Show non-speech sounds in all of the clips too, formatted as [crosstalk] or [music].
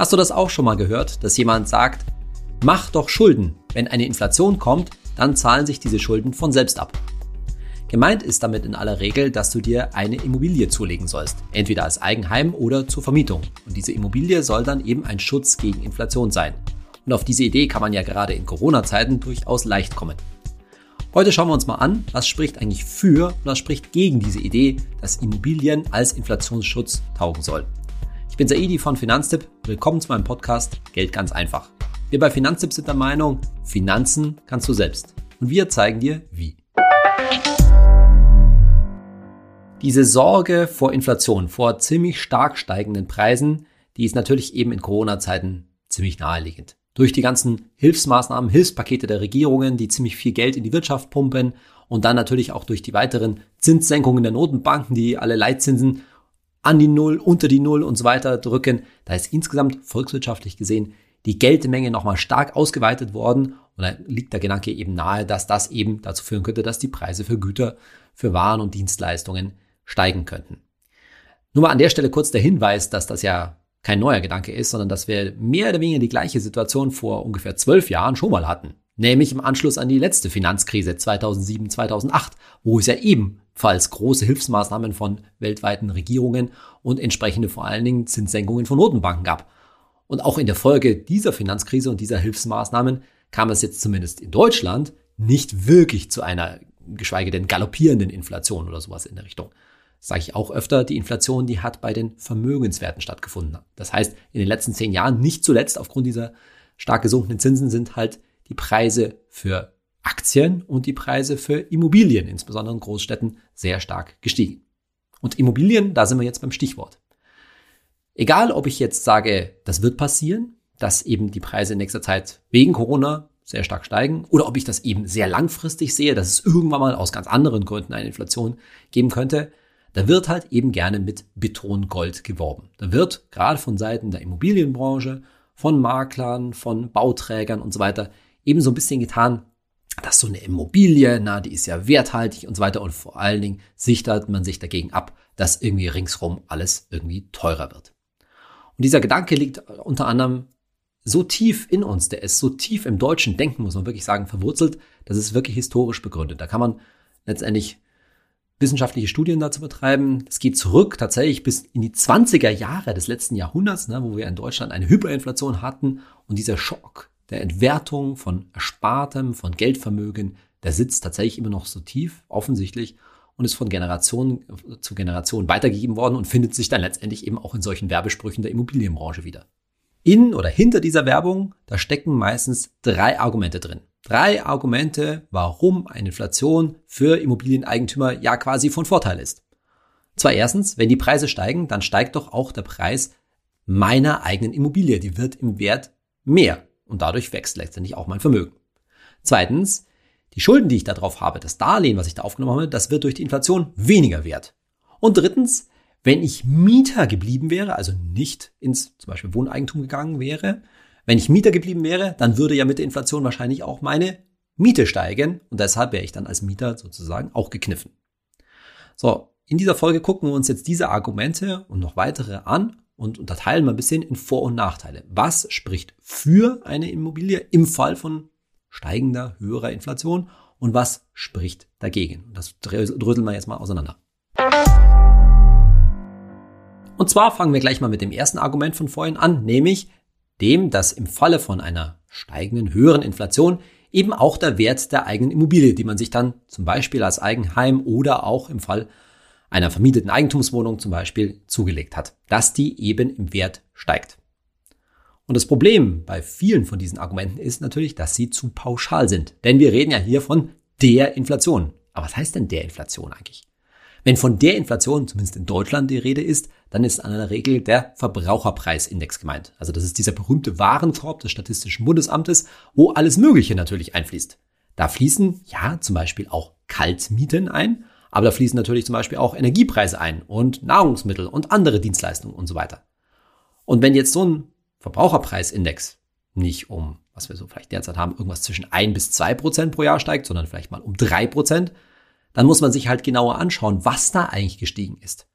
Hast du das auch schon mal gehört, dass jemand sagt, mach doch Schulden. Wenn eine Inflation kommt, dann zahlen sich diese Schulden von selbst ab. Gemeint ist damit in aller Regel, dass du dir eine Immobilie zulegen sollst, entweder als Eigenheim oder zur Vermietung. Und diese Immobilie soll dann eben ein Schutz gegen Inflation sein. Und auf diese Idee kann man ja gerade in Corona-Zeiten durchaus leicht kommen. Heute schauen wir uns mal an, was spricht eigentlich für und was spricht gegen diese Idee, dass Immobilien als Inflationsschutz taugen sollen bin Saidi von Finanztipp. Willkommen zu meinem Podcast Geld ganz einfach. Wir bei Finanztipp sind der Meinung, Finanzen kannst du selbst. Und wir zeigen dir wie. Diese Sorge vor Inflation, vor ziemlich stark steigenden Preisen, die ist natürlich eben in Corona-Zeiten ziemlich naheliegend. Durch die ganzen Hilfsmaßnahmen, Hilfspakete der Regierungen, die ziemlich viel Geld in die Wirtschaft pumpen und dann natürlich auch durch die weiteren Zinssenkungen der Notenbanken, die alle Leitzinsen an die Null, unter die Null und so weiter drücken. Da ist insgesamt volkswirtschaftlich gesehen die Geldmenge nochmal stark ausgeweitet worden. Und da liegt der Gedanke eben nahe, dass das eben dazu führen könnte, dass die Preise für Güter, für Waren und Dienstleistungen steigen könnten. Nur mal an der Stelle kurz der Hinweis, dass das ja kein neuer Gedanke ist, sondern dass wir mehr oder weniger die gleiche Situation vor ungefähr zwölf Jahren schon mal hatten. Nämlich im Anschluss an die letzte Finanzkrise 2007, 2008, wo es ja ebenfalls große Hilfsmaßnahmen von weltweiten Regierungen und entsprechende vor allen Dingen Zinssenkungen von Notenbanken gab. Und auch in der Folge dieser Finanzkrise und dieser Hilfsmaßnahmen kam es jetzt zumindest in Deutschland nicht wirklich zu einer, geschweige denn galoppierenden Inflation oder sowas in der Richtung. Sage ich auch öfter, die Inflation, die hat bei den Vermögenswerten stattgefunden. Das heißt, in den letzten zehn Jahren, nicht zuletzt aufgrund dieser stark gesunkenen Zinsen, sind halt die Preise für Aktien und die Preise für Immobilien, insbesondere in Großstädten, sehr stark gestiegen. Und Immobilien, da sind wir jetzt beim Stichwort. Egal, ob ich jetzt sage, das wird passieren, dass eben die Preise in nächster Zeit wegen Corona sehr stark steigen, oder ob ich das eben sehr langfristig sehe, dass es irgendwann mal aus ganz anderen Gründen eine Inflation geben könnte, da wird halt eben gerne mit Betongold geworben. Da wird gerade von Seiten der Immobilienbranche, von Maklern, von Bauträgern und so weiter eben so ein bisschen getan, dass so eine Immobilie, na, die ist ja werthaltig und so weiter und vor allen Dingen sichert man sich dagegen ab, dass irgendwie ringsrum alles irgendwie teurer wird. Und dieser Gedanke liegt unter anderem so tief in uns, der ist so tief im deutschen Denken, muss man wirklich sagen, verwurzelt, das ist wirklich historisch begründet. Da kann man letztendlich wissenschaftliche Studien dazu betreiben. Es geht zurück tatsächlich bis in die 20er Jahre des letzten Jahrhunderts, ne, wo wir in Deutschland eine Hyperinflation hatten und dieser Schock der Entwertung von Erspartem, von Geldvermögen, der sitzt tatsächlich immer noch so tief, offensichtlich, und ist von Generation zu Generation weitergegeben worden und findet sich dann letztendlich eben auch in solchen Werbesprüchen der Immobilienbranche wieder. In oder hinter dieser Werbung, da stecken meistens drei Argumente drin. Drei Argumente, warum eine Inflation für Immobilieneigentümer ja quasi von Vorteil ist. Zwar erstens, wenn die Preise steigen, dann steigt doch auch der Preis meiner eigenen Immobilie. Die wird im Wert mehr und dadurch wächst letztendlich auch mein Vermögen. Zweitens, die Schulden, die ich da drauf habe, das Darlehen, was ich da aufgenommen habe, das wird durch die Inflation weniger wert. Und drittens, wenn ich Mieter geblieben wäre, also nicht ins zum Beispiel Wohneigentum gegangen wäre, wenn ich Mieter geblieben wäre, dann würde ja mit der Inflation wahrscheinlich auch meine Miete steigen und deshalb wäre ich dann als Mieter sozusagen auch gekniffen. So, in dieser Folge gucken wir uns jetzt diese Argumente und noch weitere an und unterteilen mal ein bisschen in Vor- und Nachteile. Was spricht für eine Immobilie im Fall von steigender, höherer Inflation und was spricht dagegen? Das dröseln wir jetzt mal auseinander. Und zwar fangen wir gleich mal mit dem ersten Argument von vorhin an, nämlich dem, dass im Falle von einer steigenden, höheren Inflation eben auch der Wert der eigenen Immobilie, die man sich dann zum Beispiel als Eigenheim oder auch im Fall einer vermieteten Eigentumswohnung zum Beispiel zugelegt hat, dass die eben im Wert steigt. Und das Problem bei vielen von diesen Argumenten ist natürlich, dass sie zu pauschal sind. Denn wir reden ja hier von der Inflation. Aber was heißt denn der Inflation eigentlich? Wenn von der Inflation, zumindest in Deutschland, die Rede ist, dann ist an der Regel der Verbraucherpreisindex gemeint. Also das ist dieser berühmte Warenkorb des Statistischen Bundesamtes, wo alles Mögliche natürlich einfließt. Da fließen ja zum Beispiel auch Kaltmieten ein, aber da fließen natürlich zum Beispiel auch Energiepreise ein und Nahrungsmittel und andere Dienstleistungen und so weiter. Und wenn jetzt so ein Verbraucherpreisindex nicht um, was wir so vielleicht derzeit haben, irgendwas zwischen ein bis zwei Prozent pro Jahr steigt, sondern vielleicht mal um drei Prozent, dann muss man sich halt genauer anschauen, was da eigentlich gestiegen ist.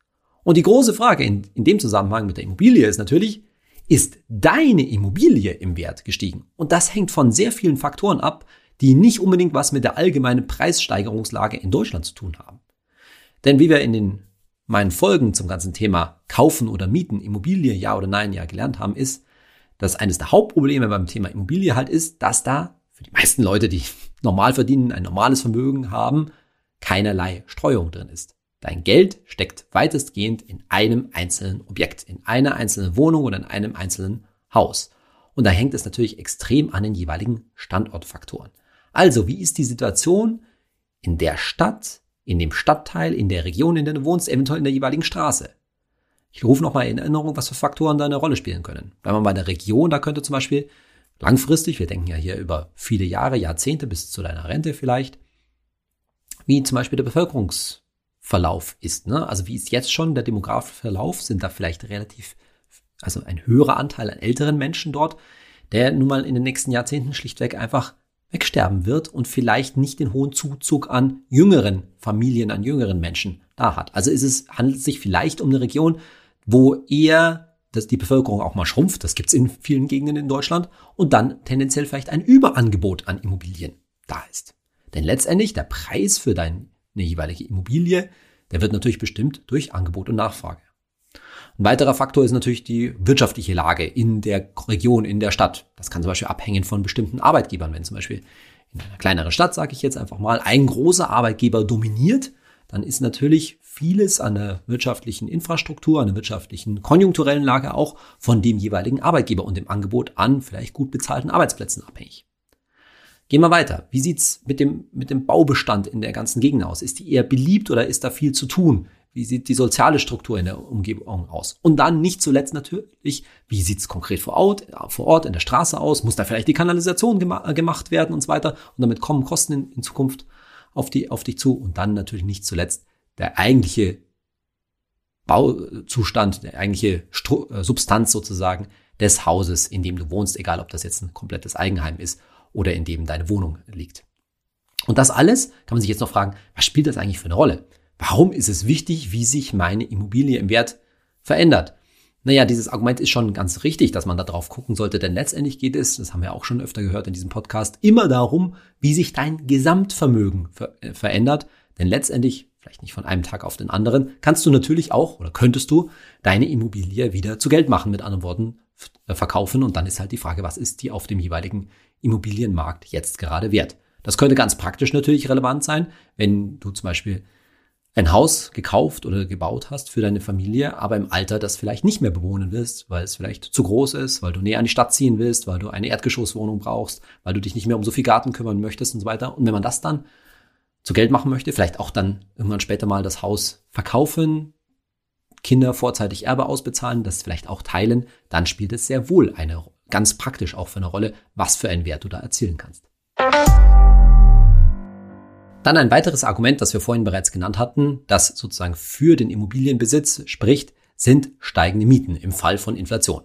Und die große Frage in, in dem Zusammenhang mit der Immobilie ist natürlich, ist deine Immobilie im Wert gestiegen. Und das hängt von sehr vielen Faktoren ab, die nicht unbedingt was mit der allgemeinen Preissteigerungslage in Deutschland zu tun haben. Denn wie wir in den meinen Folgen zum ganzen Thema Kaufen oder Mieten, Immobilie, ja oder nein, ja gelernt haben, ist, dass eines der Hauptprobleme beim Thema Immobilie halt ist, dass da für die meisten Leute, die [laughs] normal verdienen, ein normales Vermögen haben, keinerlei Streuung drin ist. Dein Geld steckt weitestgehend in einem einzelnen Objekt, in einer einzelnen Wohnung oder in einem einzelnen Haus. Und da hängt es natürlich extrem an den jeweiligen Standortfaktoren. Also, wie ist die Situation in der Stadt, in dem Stadtteil, in der Region, in der du wohnst, eventuell in der jeweiligen Straße? Ich rufe nochmal in Erinnerung, was für Faktoren da eine Rolle spielen können. Bleiben wir bei der Region, da könnte zum Beispiel langfristig, wir denken ja hier über viele Jahre, Jahrzehnte bis zu deiner Rente vielleicht, wie zum Beispiel der Bevölkerungsverlauf ist. Ne? Also wie ist jetzt schon der demografische Verlauf? Sind da vielleicht relativ, also ein höherer Anteil an älteren Menschen dort, der nun mal in den nächsten Jahrzehnten schlichtweg einfach wegsterben wird und vielleicht nicht den hohen Zuzug an jüngeren Familien, an jüngeren Menschen da hat. Also ist es, handelt es sich vielleicht um eine Region, wo eher dass die Bevölkerung auch mal schrumpft, das gibt es in vielen Gegenden in Deutschland, und dann tendenziell vielleicht ein Überangebot an Immobilien da ist. Denn letztendlich der Preis für deine jeweilige Immobilie, der wird natürlich bestimmt durch Angebot und Nachfrage. Ein weiterer Faktor ist natürlich die wirtschaftliche Lage in der Region, in der Stadt. Das kann zum Beispiel abhängen von bestimmten Arbeitgebern. Wenn zum Beispiel in einer kleineren Stadt, sage ich jetzt einfach mal, ein großer Arbeitgeber dominiert, dann ist natürlich vieles an der wirtschaftlichen Infrastruktur, an der wirtschaftlichen konjunkturellen Lage auch von dem jeweiligen Arbeitgeber und dem Angebot an vielleicht gut bezahlten Arbeitsplätzen abhängig. Gehen wir weiter. Wie sieht's mit dem, mit dem Baubestand in der ganzen Gegend aus? Ist die eher beliebt oder ist da viel zu tun? Wie sieht die soziale Struktur in der Umgebung aus? Und dann nicht zuletzt natürlich, wie sieht's konkret vor Ort, vor Ort in der Straße aus? Muss da vielleicht die Kanalisation gemacht werden und so weiter? Und damit kommen Kosten in, in Zukunft auf, die, auf dich zu. Und dann natürlich nicht zuletzt der eigentliche Bauzustand, der eigentliche Stru äh, Substanz sozusagen des Hauses, in dem du wohnst, egal ob das jetzt ein komplettes Eigenheim ist oder in dem deine Wohnung liegt. Und das alles kann man sich jetzt noch fragen, was spielt das eigentlich für eine Rolle? Warum ist es wichtig, wie sich meine Immobilie im Wert verändert? Naja, dieses Argument ist schon ganz richtig, dass man da drauf gucken sollte, denn letztendlich geht es, das haben wir auch schon öfter gehört in diesem Podcast, immer darum, wie sich dein Gesamtvermögen ver äh, verändert. Denn letztendlich vielleicht nicht von einem Tag auf den anderen, kannst du natürlich auch oder könntest du deine Immobilie wieder zu Geld machen, mit anderen Worten äh, verkaufen. Und dann ist halt die Frage, was ist die auf dem jeweiligen Immobilienmarkt jetzt gerade wert? Das könnte ganz praktisch natürlich relevant sein, wenn du zum Beispiel ein Haus gekauft oder gebaut hast für deine Familie, aber im Alter das vielleicht nicht mehr bewohnen willst, weil es vielleicht zu groß ist, weil du näher an die Stadt ziehen willst, weil du eine Erdgeschosswohnung brauchst, weil du dich nicht mehr um so viel Garten kümmern möchtest und so weiter. Und wenn man das dann zu Geld machen möchte, vielleicht auch dann irgendwann später mal das Haus verkaufen, Kinder vorzeitig Erbe ausbezahlen, das vielleicht auch teilen, dann spielt es sehr wohl eine ganz praktisch auch für eine Rolle, was für einen Wert du da erzielen kannst. Dann ein weiteres Argument, das wir vorhin bereits genannt hatten, das sozusagen für den Immobilienbesitz spricht, sind steigende Mieten im Fall von Inflation.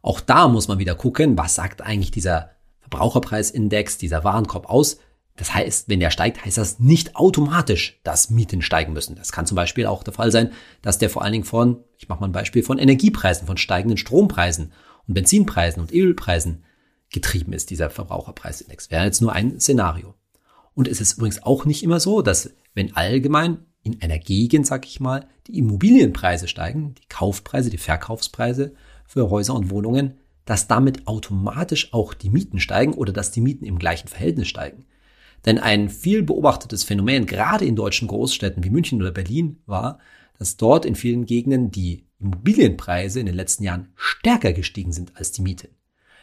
Auch da muss man wieder gucken, was sagt eigentlich dieser Verbraucherpreisindex, dieser Warenkorb aus, das heißt, wenn der steigt, heißt das nicht automatisch, dass Mieten steigen müssen. Das kann zum Beispiel auch der Fall sein, dass der vor allen Dingen von, ich mache mal ein Beispiel, von Energiepreisen, von steigenden Strompreisen und Benzinpreisen und Ölpreisen getrieben ist, dieser Verbraucherpreisindex. Wäre jetzt nur ein Szenario. Und es ist übrigens auch nicht immer so, dass wenn allgemein in einer Gegend, sag ich mal, die Immobilienpreise steigen, die Kaufpreise, die Verkaufspreise für Häuser und Wohnungen, dass damit automatisch auch die Mieten steigen oder dass die Mieten im gleichen Verhältnis steigen. Denn ein viel beobachtetes Phänomen, gerade in deutschen Großstädten wie München oder Berlin, war, dass dort in vielen Gegenden die Immobilienpreise in den letzten Jahren stärker gestiegen sind als die Miete.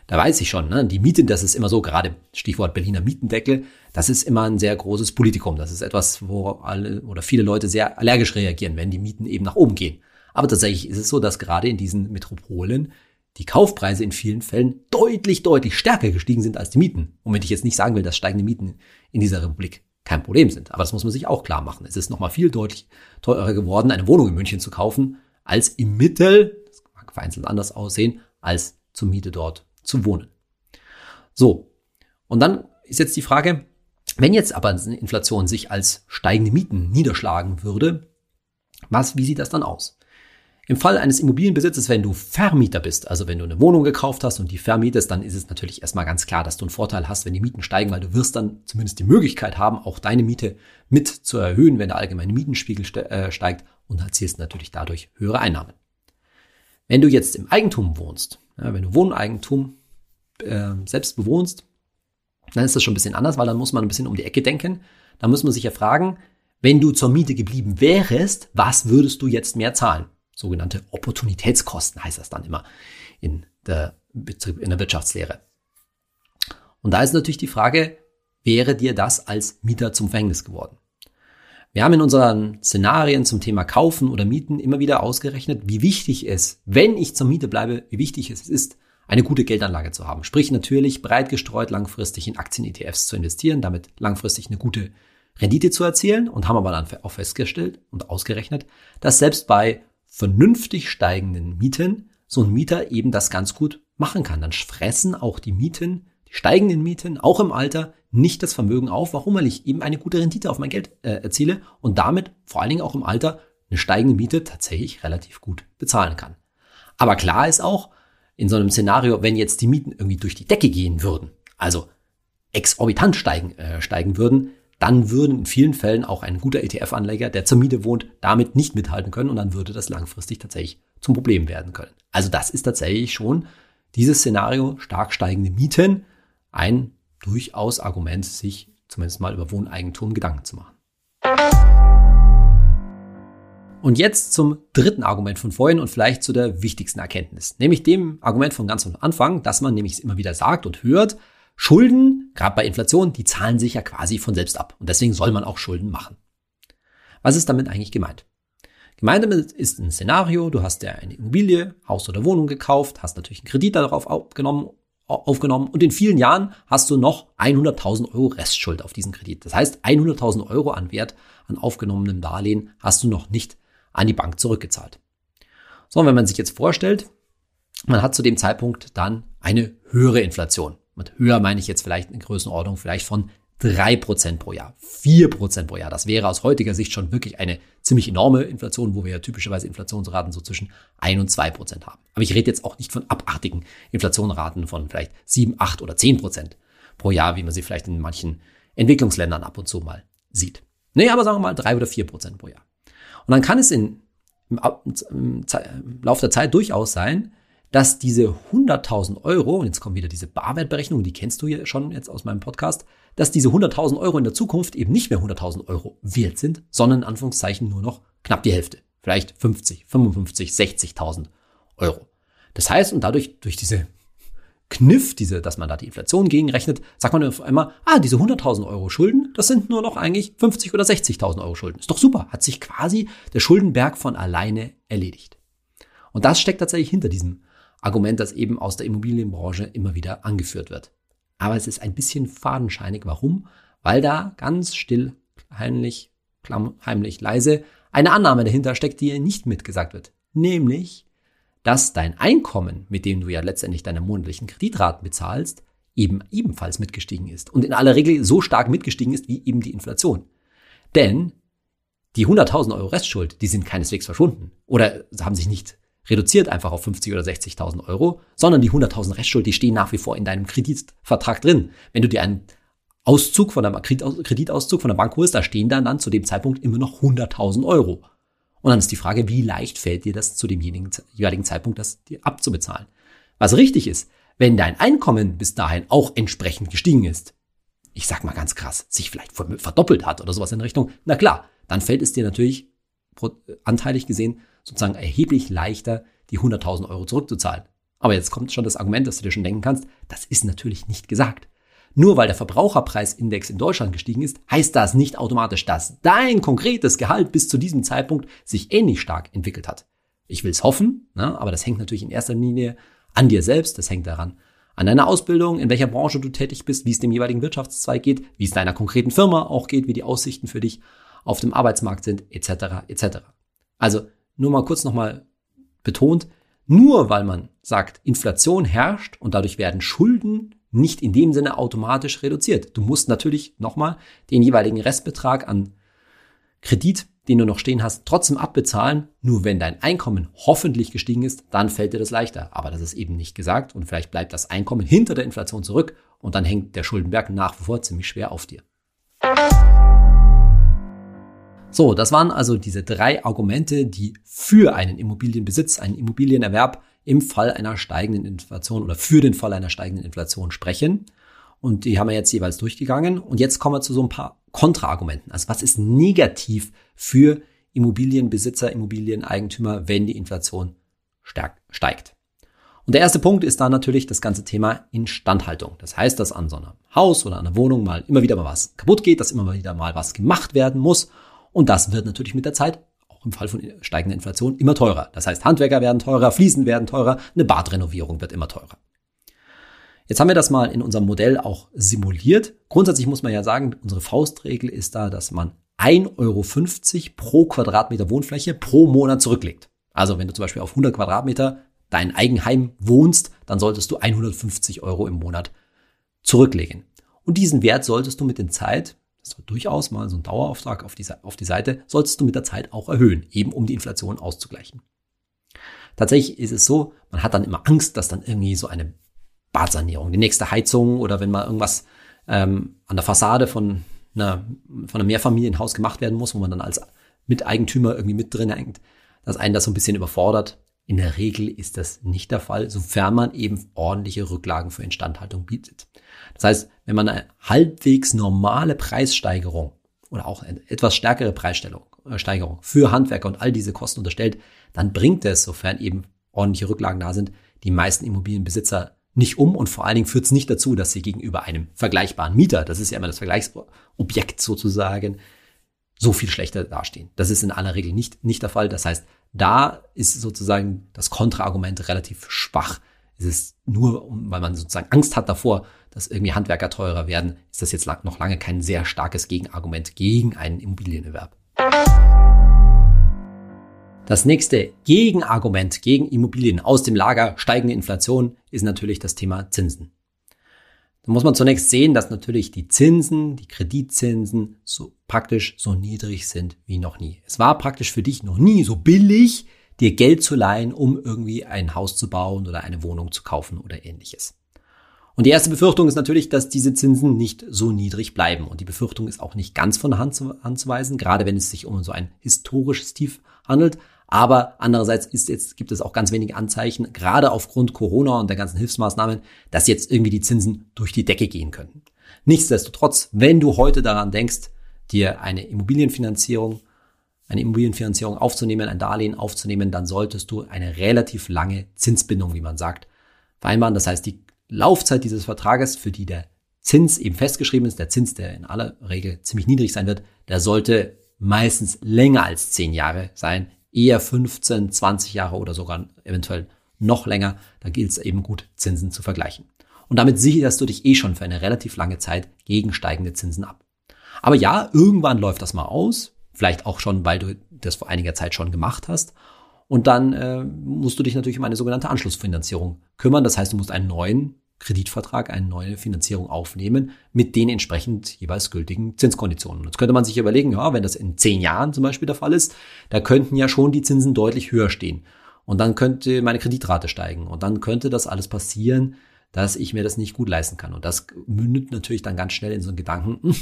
Da weiß ich schon, ne? die Miete, das ist immer so, gerade Stichwort Berliner Mietendeckel, das ist immer ein sehr großes Politikum. Das ist etwas, wo alle oder viele Leute sehr allergisch reagieren, wenn die Mieten eben nach oben gehen. Aber tatsächlich ist es so, dass gerade in diesen Metropolen die Kaufpreise in vielen Fällen deutlich, deutlich stärker gestiegen sind als die Mieten. Wenn ich jetzt nicht sagen will, dass steigende Mieten in dieser Republik kein Problem sind. Aber das muss man sich auch klar machen. Es ist nochmal viel deutlich teurer geworden, eine Wohnung in München zu kaufen, als im Mittel, das mag vereinzelt anders aussehen, als zur Miete dort zu wohnen. So. Und dann ist jetzt die Frage, wenn jetzt aber Inflation sich als steigende Mieten niederschlagen würde, was, wie sieht das dann aus? Im Fall eines Immobilienbesitzes, wenn du Vermieter bist, also wenn du eine Wohnung gekauft hast und die vermietest, dann ist es natürlich erstmal ganz klar, dass du einen Vorteil hast, wenn die Mieten steigen, weil du wirst dann zumindest die Möglichkeit haben, auch deine Miete mit zu erhöhen, wenn der allgemeine Mietenspiegel äh, steigt und erzielst natürlich dadurch höhere Einnahmen. Wenn du jetzt im Eigentum wohnst, ja, wenn du Wohneigentum äh, selbst bewohnst, dann ist das schon ein bisschen anders, weil dann muss man ein bisschen um die Ecke denken. Da muss man sich ja fragen, wenn du zur Miete geblieben wärst, was würdest du jetzt mehr zahlen? Sogenannte Opportunitätskosten heißt das dann immer in der, in der Wirtschaftslehre. Und da ist natürlich die Frage, wäre dir das als Mieter zum Verhängnis geworden? Wir haben in unseren Szenarien zum Thema Kaufen oder Mieten immer wieder ausgerechnet, wie wichtig es, wenn ich zur Miete bleibe, wie wichtig es ist, eine gute Geldanlage zu haben. Sprich natürlich breit gestreut langfristig in Aktien-ETFs zu investieren, damit langfristig eine gute Rendite zu erzielen und haben aber dann auch festgestellt und ausgerechnet, dass selbst bei vernünftig steigenden Mieten so ein Mieter eben das ganz gut machen kann. Dann fressen auch die Mieten, die steigenden Mieten, auch im Alter, nicht das Vermögen auf, warum weil ich eben eine gute Rendite auf mein Geld äh, erziele und damit vor allen Dingen auch im Alter eine steigende Miete tatsächlich relativ gut bezahlen kann. Aber klar ist auch, in so einem Szenario, wenn jetzt die Mieten irgendwie durch die Decke gehen würden, also exorbitant steigen, äh, steigen würden, dann würden in vielen Fällen auch ein guter ETF-Anleger, der zur Miete wohnt, damit nicht mithalten können und dann würde das langfristig tatsächlich zum Problem werden können. Also das ist tatsächlich schon dieses Szenario, stark steigende Mieten, ein durchaus Argument, sich zumindest mal über Wohneigentum Gedanken zu machen. Und jetzt zum dritten Argument von vorhin und vielleicht zu der wichtigsten Erkenntnis, nämlich dem Argument von ganz am Anfang, dass man nämlich immer wieder sagt und hört, Schulden, gerade bei Inflation, die zahlen sich ja quasi von selbst ab. Und deswegen soll man auch Schulden machen. Was ist damit eigentlich gemeint? Gemeint damit ist ein Szenario, du hast ja eine Immobilie, Haus oder Wohnung gekauft, hast natürlich einen Kredit darauf aufgenommen, aufgenommen und in vielen Jahren hast du noch 100.000 Euro Restschuld auf diesen Kredit. Das heißt, 100.000 Euro an Wert an aufgenommenem Darlehen hast du noch nicht an die Bank zurückgezahlt. So, und wenn man sich jetzt vorstellt, man hat zu dem Zeitpunkt dann eine höhere Inflation. Mit höher meine ich jetzt vielleicht eine Größenordnung vielleicht von drei Prozent pro Jahr, vier Prozent pro Jahr. Das wäre aus heutiger Sicht schon wirklich eine ziemlich enorme Inflation, wo wir ja typischerweise Inflationsraten so zwischen ein und zwei Prozent haben. Aber ich rede jetzt auch nicht von abartigen Inflationsraten von vielleicht sieben, acht oder zehn Prozent pro Jahr, wie man sie vielleicht in manchen Entwicklungsländern ab und zu mal sieht. Nee, aber sagen wir mal drei oder vier Prozent pro Jahr. Und dann kann es in, im, im, im Laufe der Zeit durchaus sein, dass diese 100.000 Euro, und jetzt kommt wieder diese Barwertberechnung, die kennst du ja schon jetzt aus meinem Podcast, dass diese 100.000 Euro in der Zukunft eben nicht mehr 100.000 Euro wert sind, sondern in Anführungszeichen nur noch knapp die Hälfte. Vielleicht 50, 55, 60.000 Euro. Das heißt, und dadurch, durch diese Kniff, diese, dass man da die Inflation gegenrechnet, sagt man auf einmal, ah, diese 100.000 Euro Schulden, das sind nur noch eigentlich 50 oder 60.000 Euro Schulden. Ist doch super. Hat sich quasi der Schuldenberg von alleine erledigt. Und das steckt tatsächlich hinter diesem Argument, das eben aus der Immobilienbranche immer wieder angeführt wird. Aber es ist ein bisschen fadenscheinig. Warum? Weil da ganz still, heimlich, heimlich, leise eine Annahme dahinter steckt, die nicht mitgesagt wird. Nämlich, dass dein Einkommen, mit dem du ja letztendlich deine monatlichen Kreditraten bezahlst, eben ebenfalls mitgestiegen ist. Und in aller Regel so stark mitgestiegen ist wie eben die Inflation. Denn die 100.000 Euro Restschuld, die sind keineswegs verschwunden oder haben sich nicht reduziert einfach auf 50 oder 60.000 Euro, sondern die 100.000 Restschuld, die stehen nach wie vor in deinem Kreditvertrag drin. Wenn du dir einen Auszug von der Kreditauszug von der Bank holst, da stehen dann, dann zu dem Zeitpunkt immer noch 100.000 Euro. Und dann ist die Frage, wie leicht fällt dir das zu dem jeweiligen Zeitpunkt, das dir abzubezahlen? Was richtig ist, wenn dein Einkommen bis dahin auch entsprechend gestiegen ist, ich sag mal ganz krass, sich vielleicht verdoppelt hat oder sowas in Richtung, na klar, dann fällt es dir natürlich anteilig gesehen sozusagen erheblich leichter, die 100.000 Euro zurückzuzahlen. Aber jetzt kommt schon das Argument, dass du dir schon denken kannst, das ist natürlich nicht gesagt. Nur weil der Verbraucherpreisindex in Deutschland gestiegen ist, heißt das nicht automatisch, dass dein konkretes Gehalt bis zu diesem Zeitpunkt sich ähnlich stark entwickelt hat. Ich will es hoffen, ne, aber das hängt natürlich in erster Linie an dir selbst, das hängt daran, an deiner Ausbildung, in welcher Branche du tätig bist, wie es dem jeweiligen Wirtschaftszweig geht, wie es deiner konkreten Firma auch geht, wie die Aussichten für dich auf dem Arbeitsmarkt sind, etc. etc. Also nur mal kurz nochmal betont, nur weil man sagt, Inflation herrscht und dadurch werden Schulden nicht in dem Sinne automatisch reduziert. Du musst natürlich nochmal den jeweiligen Restbetrag an Kredit, den du noch stehen hast, trotzdem abbezahlen. Nur wenn dein Einkommen hoffentlich gestiegen ist, dann fällt dir das leichter. Aber das ist eben nicht gesagt und vielleicht bleibt das Einkommen hinter der Inflation zurück und dann hängt der Schuldenberg nach wie vor ziemlich schwer auf dir. So, das waren also diese drei Argumente, die für einen Immobilienbesitz, einen Immobilienerwerb im Fall einer steigenden Inflation oder für den Fall einer steigenden Inflation sprechen. Und die haben wir jetzt jeweils durchgegangen. Und jetzt kommen wir zu so ein paar Kontraargumenten. Also was ist negativ für Immobilienbesitzer, Immobilieneigentümer, wenn die Inflation steigt? Und der erste Punkt ist da natürlich das ganze Thema Instandhaltung. Das heißt, dass an so einem Haus oder einer Wohnung mal immer wieder mal was kaputt geht, dass immer wieder mal was gemacht werden muss. Und das wird natürlich mit der Zeit, auch im Fall von steigender Inflation, immer teurer. Das heißt, Handwerker werden teurer, Fliesen werden teurer, eine Badrenovierung wird immer teurer. Jetzt haben wir das mal in unserem Modell auch simuliert. Grundsätzlich muss man ja sagen, unsere Faustregel ist da, dass man 1,50 Euro pro Quadratmeter Wohnfläche pro Monat zurücklegt. Also wenn du zum Beispiel auf 100 Quadratmeter dein Eigenheim wohnst, dann solltest du 150 Euro im Monat zurücklegen. Und diesen Wert solltest du mit der Zeit, ist durchaus mal so ein Dauerauftrag auf die, auf die Seite, solltest du mit der Zeit auch erhöhen, eben um die Inflation auszugleichen. Tatsächlich ist es so, man hat dann immer Angst, dass dann irgendwie so eine Badsanierung, die nächste Heizung oder wenn mal irgendwas ähm, an der Fassade von einer, von einem Mehrfamilienhaus gemacht werden muss, wo man dann als Miteigentümer irgendwie mit drin hängt, dass einen das so ein bisschen überfordert. In der Regel ist das nicht der Fall, sofern man eben ordentliche Rücklagen für Instandhaltung bietet. Das heißt, wenn man eine halbwegs normale Preissteigerung oder auch etwas stärkere Preissteigerung äh, für Handwerker und all diese Kosten unterstellt, dann bringt es, sofern eben ordentliche Rücklagen da sind, die meisten Immobilienbesitzer nicht um und vor allen Dingen führt es nicht dazu, dass sie gegenüber einem vergleichbaren Mieter, das ist ja immer das Vergleichsobjekt sozusagen, so viel schlechter dastehen. Das ist in aller Regel nicht, nicht der Fall. Das heißt, da ist sozusagen das Kontraargument relativ schwach. Es ist nur, weil man sozusagen Angst hat davor, dass irgendwie Handwerker teurer werden, ist das jetzt noch lange kein sehr starkes Gegenargument gegen einen Immobilienerwerb. Das nächste Gegenargument gegen Immobilien aus dem Lager steigende Inflation ist natürlich das Thema Zinsen. Da muss man zunächst sehen, dass natürlich die Zinsen, die Kreditzinsen so praktisch so niedrig sind wie noch nie. Es war praktisch für dich noch nie so billig, dir Geld zu leihen, um irgendwie ein Haus zu bauen oder eine Wohnung zu kaufen oder ähnliches. Und die erste Befürchtung ist natürlich, dass diese Zinsen nicht so niedrig bleiben. Und die Befürchtung ist auch nicht ganz von Hand zu, anzuweisen, gerade wenn es sich um so ein historisches Tief handelt. Aber andererseits ist jetzt, gibt es auch ganz wenige Anzeichen, gerade aufgrund Corona und der ganzen Hilfsmaßnahmen, dass jetzt irgendwie die Zinsen durch die Decke gehen könnten. Nichtsdestotrotz, wenn du heute daran denkst, dir eine Immobilienfinanzierung, eine Immobilienfinanzierung aufzunehmen, ein Darlehen aufzunehmen, dann solltest du eine relativ lange Zinsbindung, wie man sagt, vereinbaren. Das heißt, die Laufzeit dieses Vertrages, für die der Zins eben festgeschrieben ist, der Zins, der in aller Regel ziemlich niedrig sein wird, der sollte meistens länger als zehn Jahre sein, eher 15, 20 Jahre oder sogar eventuell noch länger. Da gilt es eben gut, Zinsen zu vergleichen. Und damit sicherst du dich eh schon für eine relativ lange Zeit gegen steigende Zinsen ab. Aber ja, irgendwann läuft das mal aus. Vielleicht auch schon, weil du das vor einiger Zeit schon gemacht hast. Und dann äh, musst du dich natürlich um eine sogenannte Anschlussfinanzierung kümmern. Das heißt, du musst einen neuen Kreditvertrag, eine neue Finanzierung aufnehmen mit den entsprechend jeweils gültigen Zinskonditionen. Jetzt könnte man sich überlegen, ja, wenn das in zehn Jahren zum Beispiel der Fall ist, da könnten ja schon die Zinsen deutlich höher stehen. Und dann könnte meine Kreditrate steigen. Und dann könnte das alles passieren, dass ich mir das nicht gut leisten kann. Und das mündet natürlich dann ganz schnell in so einen Gedanken, [laughs] hm,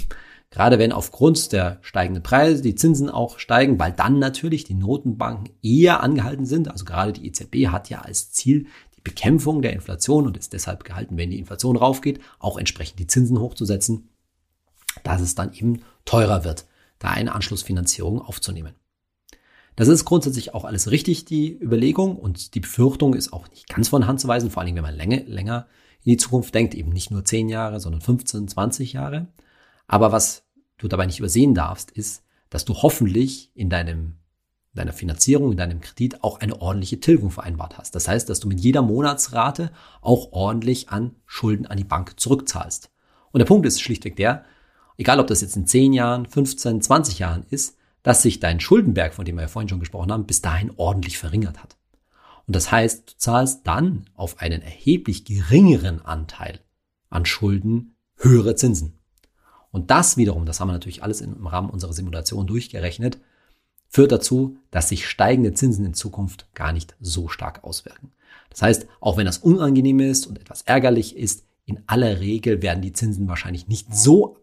gerade wenn aufgrund der steigenden Preise die Zinsen auch steigen, weil dann natürlich die Notenbanken eher angehalten sind. Also gerade die EZB hat ja als Ziel Bekämpfung der Inflation und ist deshalb gehalten, wenn die Inflation raufgeht, auch entsprechend die Zinsen hochzusetzen, dass es dann eben teurer wird, da eine Anschlussfinanzierung aufzunehmen. Das ist grundsätzlich auch alles richtig, die Überlegung und die Befürchtung ist auch nicht ganz von Hand zu weisen, vor allem wenn man länger, länger in die Zukunft denkt, eben nicht nur 10 Jahre, sondern 15, 20 Jahre. Aber was du dabei nicht übersehen darfst, ist, dass du hoffentlich in deinem deiner Finanzierung, in deinem Kredit auch eine ordentliche Tilgung vereinbart hast. Das heißt, dass du mit jeder Monatsrate auch ordentlich an Schulden an die Bank zurückzahlst. Und der Punkt ist schlichtweg der, egal ob das jetzt in 10 Jahren, 15, 20 Jahren ist, dass sich dein Schuldenberg, von dem wir ja vorhin schon gesprochen haben, bis dahin ordentlich verringert hat. Und das heißt, du zahlst dann auf einen erheblich geringeren Anteil an Schulden höhere Zinsen. Und das wiederum, das haben wir natürlich alles im Rahmen unserer Simulation durchgerechnet, führt dazu, dass sich steigende Zinsen in Zukunft gar nicht so stark auswirken. Das heißt, auch wenn das unangenehm ist und etwas ärgerlich ist, in aller Regel werden die Zinsen wahrscheinlich nicht so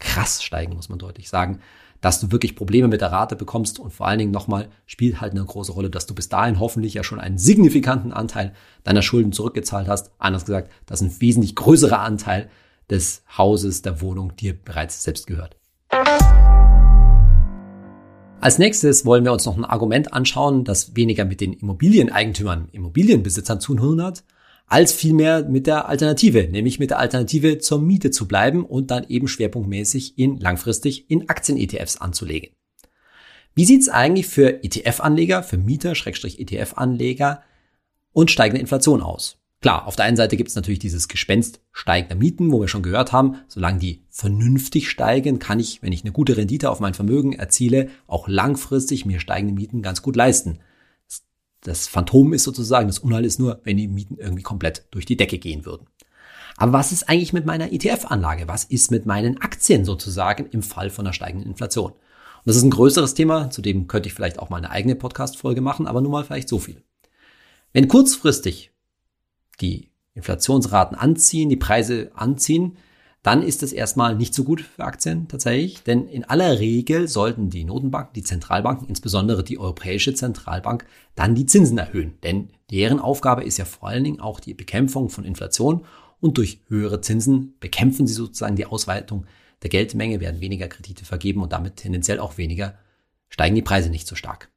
krass steigen, muss man deutlich sagen, dass du wirklich Probleme mit der Rate bekommst und vor allen Dingen nochmal spielt halt eine große Rolle, dass du bis dahin hoffentlich ja schon einen signifikanten Anteil deiner Schulden zurückgezahlt hast. Anders gesagt, dass ein wesentlich größerer Anteil des Hauses, der Wohnung dir bereits selbst gehört. Als nächstes wollen wir uns noch ein Argument anschauen, das weniger mit den Immobilieneigentümern, Immobilienbesitzern zu tun hat, als vielmehr mit der Alternative, nämlich mit der Alternative zur Miete zu bleiben und dann eben schwerpunktmäßig in langfristig in Aktien-ETFs anzulegen. Wie sieht's eigentlich für ETF-Anleger, für Mieter, Schrägstrich ETF-Anleger und steigende Inflation aus? Klar, auf der einen Seite gibt es natürlich dieses Gespenst steigender Mieten, wo wir schon gehört haben, solange die vernünftig steigen, kann ich, wenn ich eine gute Rendite auf mein Vermögen erziele, auch langfristig mir steigende Mieten ganz gut leisten. Das Phantom ist sozusagen, das Unheil ist nur, wenn die Mieten irgendwie komplett durch die Decke gehen würden. Aber was ist eigentlich mit meiner ETF-Anlage? Was ist mit meinen Aktien sozusagen im Fall von einer steigenden Inflation? Und das ist ein größeres Thema, zu dem könnte ich vielleicht auch mal eine eigene Podcast-Folge machen, aber nur mal vielleicht so viel. Wenn kurzfristig die Inflationsraten anziehen, die Preise anziehen, dann ist es erstmal nicht so gut für Aktien tatsächlich, denn in aller Regel sollten die Notenbanken, die Zentralbanken, insbesondere die Europäische Zentralbank, dann die Zinsen erhöhen, denn deren Aufgabe ist ja vor allen Dingen auch die Bekämpfung von Inflation. Und durch höhere Zinsen bekämpfen sie sozusagen die Ausweitung der Geldmenge, werden weniger Kredite vergeben und damit tendenziell auch weniger steigen die Preise nicht so stark.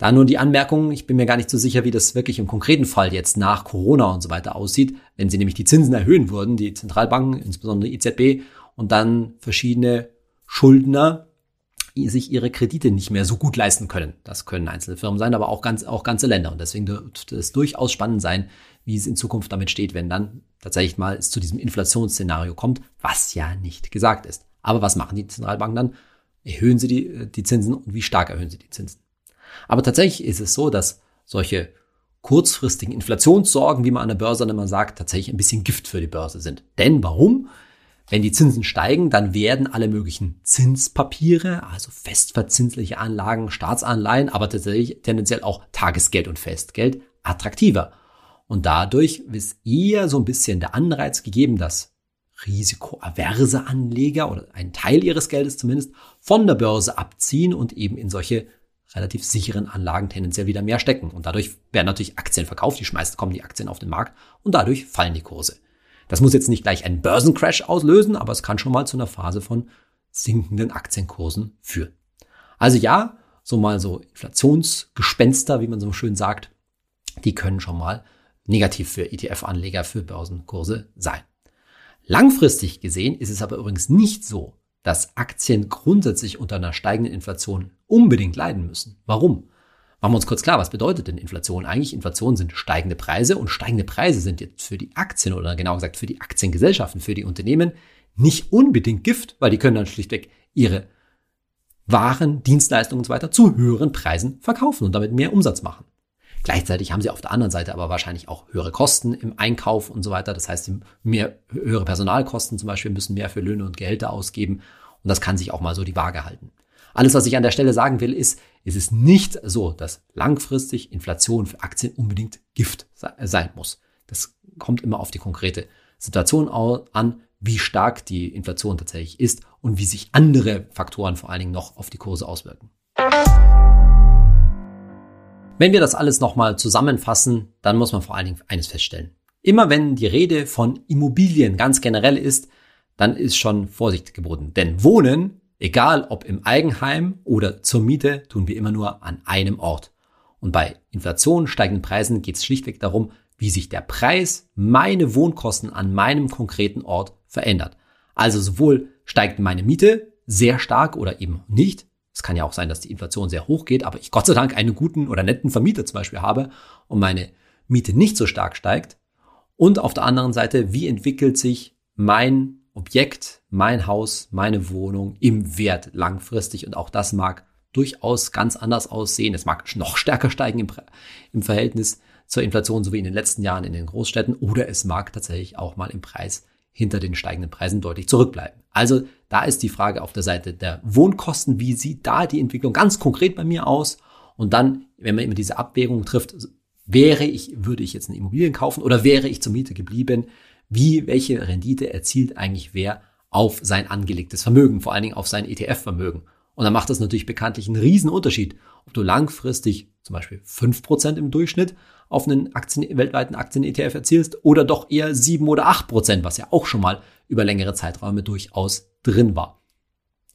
Da nur die Anmerkung, ich bin mir gar nicht so sicher, wie das wirklich im konkreten Fall jetzt nach Corona und so weiter aussieht, wenn sie nämlich die Zinsen erhöhen würden, die Zentralbanken, insbesondere die EZB, und dann verschiedene Schuldner sich ihre Kredite nicht mehr so gut leisten können. Das können einzelne Firmen sein, aber auch, ganz, auch ganze Länder. Und deswegen dürfte es durchaus spannend sein, wie es in Zukunft damit steht, wenn dann tatsächlich mal es zu diesem Inflationsszenario kommt, was ja nicht gesagt ist. Aber was machen die Zentralbanken dann? Erhöhen sie die, die Zinsen und wie stark erhöhen sie die Zinsen? Aber tatsächlich ist es so, dass solche kurzfristigen Inflationssorgen, wie man an der Börse dann immer sagt, tatsächlich ein bisschen Gift für die Börse sind. Denn warum? Wenn die Zinsen steigen, dann werden alle möglichen Zinspapiere, also festverzinsliche Anlagen, Staatsanleihen, aber tatsächlich tendenziell auch Tagesgeld und Festgeld attraktiver. Und dadurch ist eher so ein bisschen der Anreiz gegeben, dass risikoaverse Anleger oder einen Teil ihres Geldes zumindest von der Börse abziehen und eben in solche relativ sicheren Anlagen tendenziell wieder mehr stecken. Und dadurch werden natürlich Aktien verkauft, die schmeißt, kommen die Aktien auf den Markt und dadurch fallen die Kurse. Das muss jetzt nicht gleich einen Börsencrash auslösen, aber es kann schon mal zu einer Phase von sinkenden Aktienkursen führen. Also ja, so mal so Inflationsgespenster, wie man so schön sagt, die können schon mal negativ für ETF-Anleger, für Börsenkurse sein. Langfristig gesehen ist es aber übrigens nicht so, dass Aktien grundsätzlich unter einer steigenden Inflation unbedingt leiden müssen. Warum? Machen wir uns kurz klar, was bedeutet denn Inflation eigentlich? Inflation sind steigende Preise und steigende Preise sind jetzt für die Aktien oder genau gesagt für die Aktiengesellschaften, für die Unternehmen nicht unbedingt Gift, weil die können dann schlichtweg ihre Waren, Dienstleistungen und so weiter zu höheren Preisen verkaufen und damit mehr Umsatz machen. Gleichzeitig haben sie auf der anderen Seite aber wahrscheinlich auch höhere Kosten im Einkauf und so weiter. Das heißt, mehr, höhere Personalkosten zum Beispiel müssen mehr für Löhne und Gehälter ausgeben. Und das kann sich auch mal so die Waage halten. Alles, was ich an der Stelle sagen will, ist, es ist nicht so, dass langfristig Inflation für Aktien unbedingt Gift sein muss. Das kommt immer auf die konkrete Situation an, wie stark die Inflation tatsächlich ist und wie sich andere Faktoren vor allen Dingen noch auf die Kurse auswirken. Wenn wir das alles nochmal zusammenfassen, dann muss man vor allen Dingen eines feststellen. Immer wenn die Rede von Immobilien ganz generell ist, dann ist schon Vorsicht geboten. Denn Wohnen, egal ob im Eigenheim oder zur Miete, tun wir immer nur an einem Ort. Und bei Inflation, steigenden Preisen geht es schlichtweg darum, wie sich der Preis, meine Wohnkosten an meinem konkreten Ort verändert. Also sowohl steigt meine Miete sehr stark oder eben nicht, es kann ja auch sein, dass die Inflation sehr hoch geht, aber ich Gott sei Dank einen guten oder netten Vermieter zum Beispiel habe und meine Miete nicht so stark steigt. Und auf der anderen Seite, wie entwickelt sich mein Objekt, mein Haus, meine Wohnung im Wert langfristig? Und auch das mag durchaus ganz anders aussehen. Es mag noch stärker steigen im, im Verhältnis zur Inflation, so wie in den letzten Jahren in den Großstädten, oder es mag tatsächlich auch mal im Preis hinter den steigenden Preisen deutlich zurückbleiben. Also Da ist die Frage auf der Seite der Wohnkosten, wie sieht da die Entwicklung ganz konkret bei mir aus? Und dann, wenn man immer diese Abwägung trifft, wäre ich, würde ich jetzt eine Immobilien kaufen oder wäre ich zur Miete geblieben? Wie, welche Rendite erzielt eigentlich wer auf sein angelegtes Vermögen, vor allen Dingen auf sein ETF-Vermögen? Und dann macht das natürlich bekanntlich einen riesen Unterschied, ob du langfristig zum Beispiel fünf Prozent im Durchschnitt auf einen Aktien, weltweiten Aktien-ETF erzielst oder doch eher sieben oder acht Prozent, was ja auch schon mal über längere Zeiträume durchaus drin war.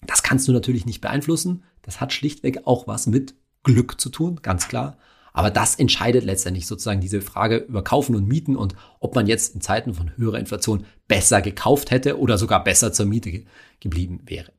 Das kannst du natürlich nicht beeinflussen. Das hat schlichtweg auch was mit Glück zu tun, ganz klar. Aber das entscheidet letztendlich sozusagen diese Frage über Kaufen und Mieten und ob man jetzt in Zeiten von höherer Inflation besser gekauft hätte oder sogar besser zur Miete ge geblieben wäre.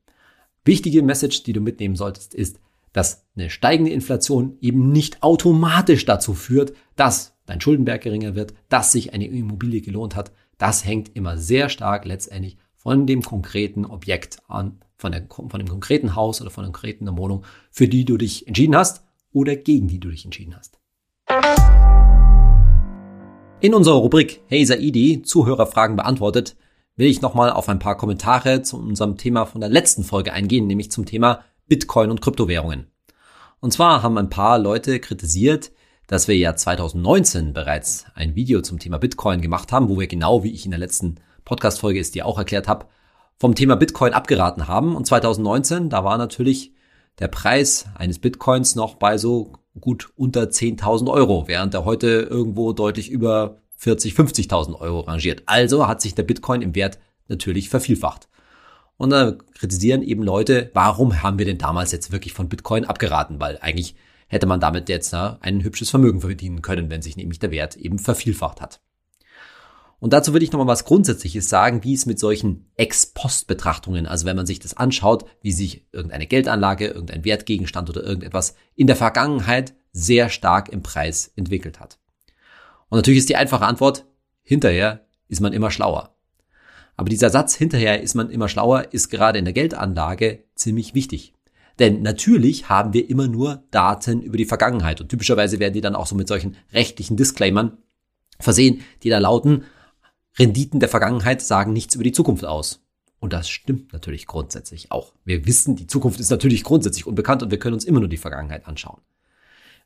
Wichtige Message, die du mitnehmen solltest, ist, dass eine steigende Inflation eben nicht automatisch dazu führt, dass dein Schuldenberg geringer wird, dass sich eine Immobilie gelohnt hat. Das hängt immer sehr stark letztendlich von dem konkreten Objekt an, von, der, von dem konkreten Haus oder von der konkreten Wohnung, für die du dich entschieden hast oder gegen die du dich entschieden hast. In unserer Rubrik Hey Saidi, Zuhörerfragen beantwortet, will ich nochmal auf ein paar Kommentare zu unserem Thema von der letzten Folge eingehen, nämlich zum Thema Bitcoin und Kryptowährungen. Und zwar haben ein paar Leute kritisiert, dass wir ja 2019 bereits ein Video zum Thema Bitcoin gemacht haben, wo wir genau, wie ich in der letzten Podcast-Folge es dir auch erklärt habe, vom Thema Bitcoin abgeraten haben. Und 2019, da war natürlich der Preis eines Bitcoins noch bei so gut unter 10.000 Euro, während er heute irgendwo deutlich über 40, 50.000 Euro rangiert. Also hat sich der Bitcoin im Wert natürlich vervielfacht. Und da kritisieren eben Leute, warum haben wir denn damals jetzt wirklich von Bitcoin abgeraten? Weil eigentlich hätte man damit jetzt na, ein hübsches Vermögen verdienen können, wenn sich nämlich der Wert eben vervielfacht hat. Und dazu würde ich nochmal was Grundsätzliches sagen, wie es mit solchen Ex-Post-Betrachtungen, also wenn man sich das anschaut, wie sich irgendeine Geldanlage, irgendein Wertgegenstand oder irgendetwas in der Vergangenheit sehr stark im Preis entwickelt hat. Und natürlich ist die einfache Antwort, hinterher ist man immer schlauer. Aber dieser Satz, hinterher ist man immer schlauer, ist gerade in der Geldanlage ziemlich wichtig. Denn natürlich haben wir immer nur Daten über die Vergangenheit und typischerweise werden die dann auch so mit solchen rechtlichen Disclaimern versehen, die da lauten, Renditen der Vergangenheit sagen nichts über die Zukunft aus. Und das stimmt natürlich grundsätzlich auch. Wir wissen, die Zukunft ist natürlich grundsätzlich unbekannt und wir können uns immer nur die Vergangenheit anschauen.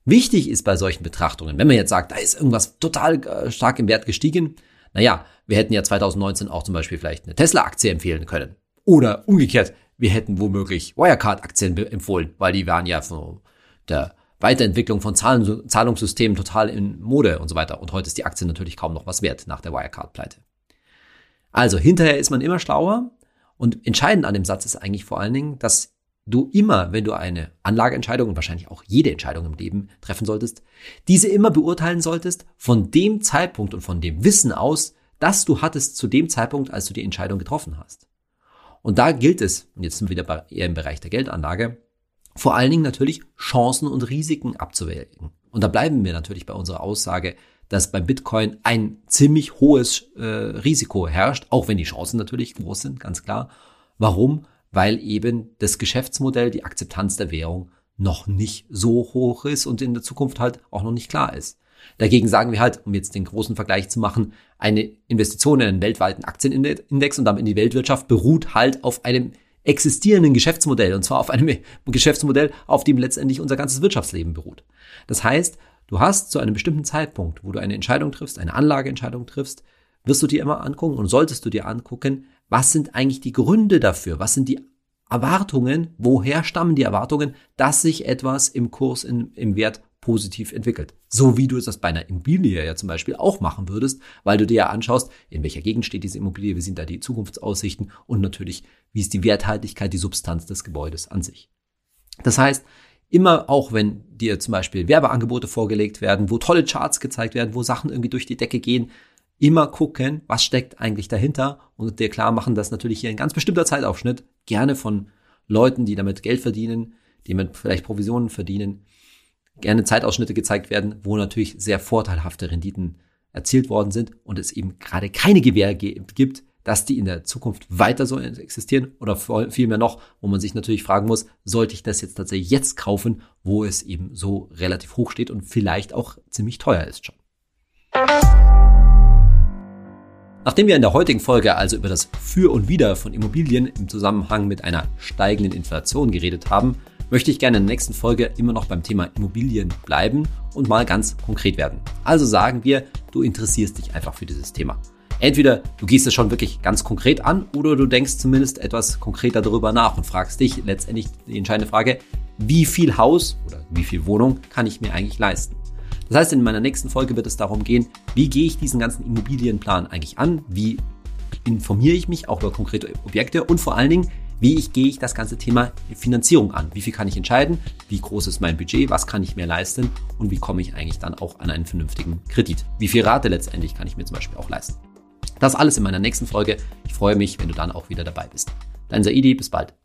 Wichtig ist bei solchen Betrachtungen, wenn man jetzt sagt, da ist irgendwas total äh, stark im Wert gestiegen, naja, wir hätten ja 2019 auch zum Beispiel vielleicht eine Tesla-Aktie empfehlen können. Oder umgekehrt, wir hätten womöglich Wirecard-Aktien empfohlen, weil die waren ja von der Weiterentwicklung von Zahlen, Zahlungssystemen total in Mode und so weiter. Und heute ist die Aktie natürlich kaum noch was wert nach der Wirecard-Pleite. Also hinterher ist man immer schlauer und entscheidend an dem Satz ist eigentlich vor allen Dingen, dass du immer, wenn du eine Anlageentscheidung und wahrscheinlich auch jede Entscheidung im Leben treffen solltest, diese immer beurteilen solltest von dem Zeitpunkt und von dem Wissen aus, das du hattest zu dem Zeitpunkt, als du die Entscheidung getroffen hast. Und da gilt es, und jetzt sind wir wieder eher im Bereich der Geldanlage, vor allen Dingen natürlich Chancen und Risiken abzuwägen. Und da bleiben wir natürlich bei unserer Aussage, dass beim Bitcoin ein ziemlich hohes äh, Risiko herrscht, auch wenn die Chancen natürlich groß sind, ganz klar. Warum? Weil eben das Geschäftsmodell, die Akzeptanz der Währung noch nicht so hoch ist und in der Zukunft halt auch noch nicht klar ist. Dagegen sagen wir halt, um jetzt den großen Vergleich zu machen, eine Investition in einen weltweiten Aktienindex und damit in die Weltwirtschaft beruht halt auf einem existierenden Geschäftsmodell und zwar auf einem [laughs] Geschäftsmodell, auf dem letztendlich unser ganzes Wirtschaftsleben beruht. Das heißt, du hast zu einem bestimmten Zeitpunkt, wo du eine Entscheidung triffst, eine Anlageentscheidung triffst, wirst du dir immer angucken und solltest du dir angucken, was sind eigentlich die Gründe dafür? Was sind die Erwartungen? Woher stammen die Erwartungen, dass sich etwas im Kurs, in, im Wert positiv entwickelt. So wie du das bei einer Immobilie ja zum Beispiel auch machen würdest, weil du dir ja anschaust, in welcher Gegend steht diese Immobilie, wie sind da die Zukunftsaussichten und natürlich, wie ist die Werthaltigkeit, die Substanz des Gebäudes an sich. Das heißt, immer auch wenn dir zum Beispiel Werbeangebote vorgelegt werden, wo tolle Charts gezeigt werden, wo Sachen irgendwie durch die Decke gehen, immer gucken, was steckt eigentlich dahinter und dir klar machen, dass natürlich hier ein ganz bestimmter Zeitaufschnitt gerne von Leuten, die damit Geld verdienen, die mit vielleicht Provisionen verdienen, gerne Zeitausschnitte gezeigt werden, wo natürlich sehr vorteilhafte Renditen erzielt worden sind und es eben gerade keine Gewähr gibt, dass die in der Zukunft weiter so existieren oder vielmehr noch, wo man sich natürlich fragen muss, sollte ich das jetzt tatsächlich jetzt kaufen, wo es eben so relativ hoch steht und vielleicht auch ziemlich teuer ist schon. Nachdem wir in der heutigen Folge also über das Für und Wider von Immobilien im Zusammenhang mit einer steigenden Inflation geredet haben, möchte ich gerne in der nächsten Folge immer noch beim Thema Immobilien bleiben und mal ganz konkret werden. Also sagen wir, du interessierst dich einfach für dieses Thema. Entweder du gehst es schon wirklich ganz konkret an oder du denkst zumindest etwas konkreter darüber nach und fragst dich letztendlich die entscheidende Frage, wie viel Haus oder wie viel Wohnung kann ich mir eigentlich leisten? Das heißt, in meiner nächsten Folge wird es darum gehen, wie gehe ich diesen ganzen Immobilienplan eigentlich an? Wie informiere ich mich auch über konkrete Objekte und vor allen Dingen, wie ich, gehe ich das ganze Thema Finanzierung an? Wie viel kann ich entscheiden? Wie groß ist mein Budget? Was kann ich mir leisten? Und wie komme ich eigentlich dann auch an einen vernünftigen Kredit? Wie viel Rate letztendlich kann ich mir zum Beispiel auch leisten? Das alles in meiner nächsten Folge. Ich freue mich, wenn du dann auch wieder dabei bist. Dein Saidi, bis bald.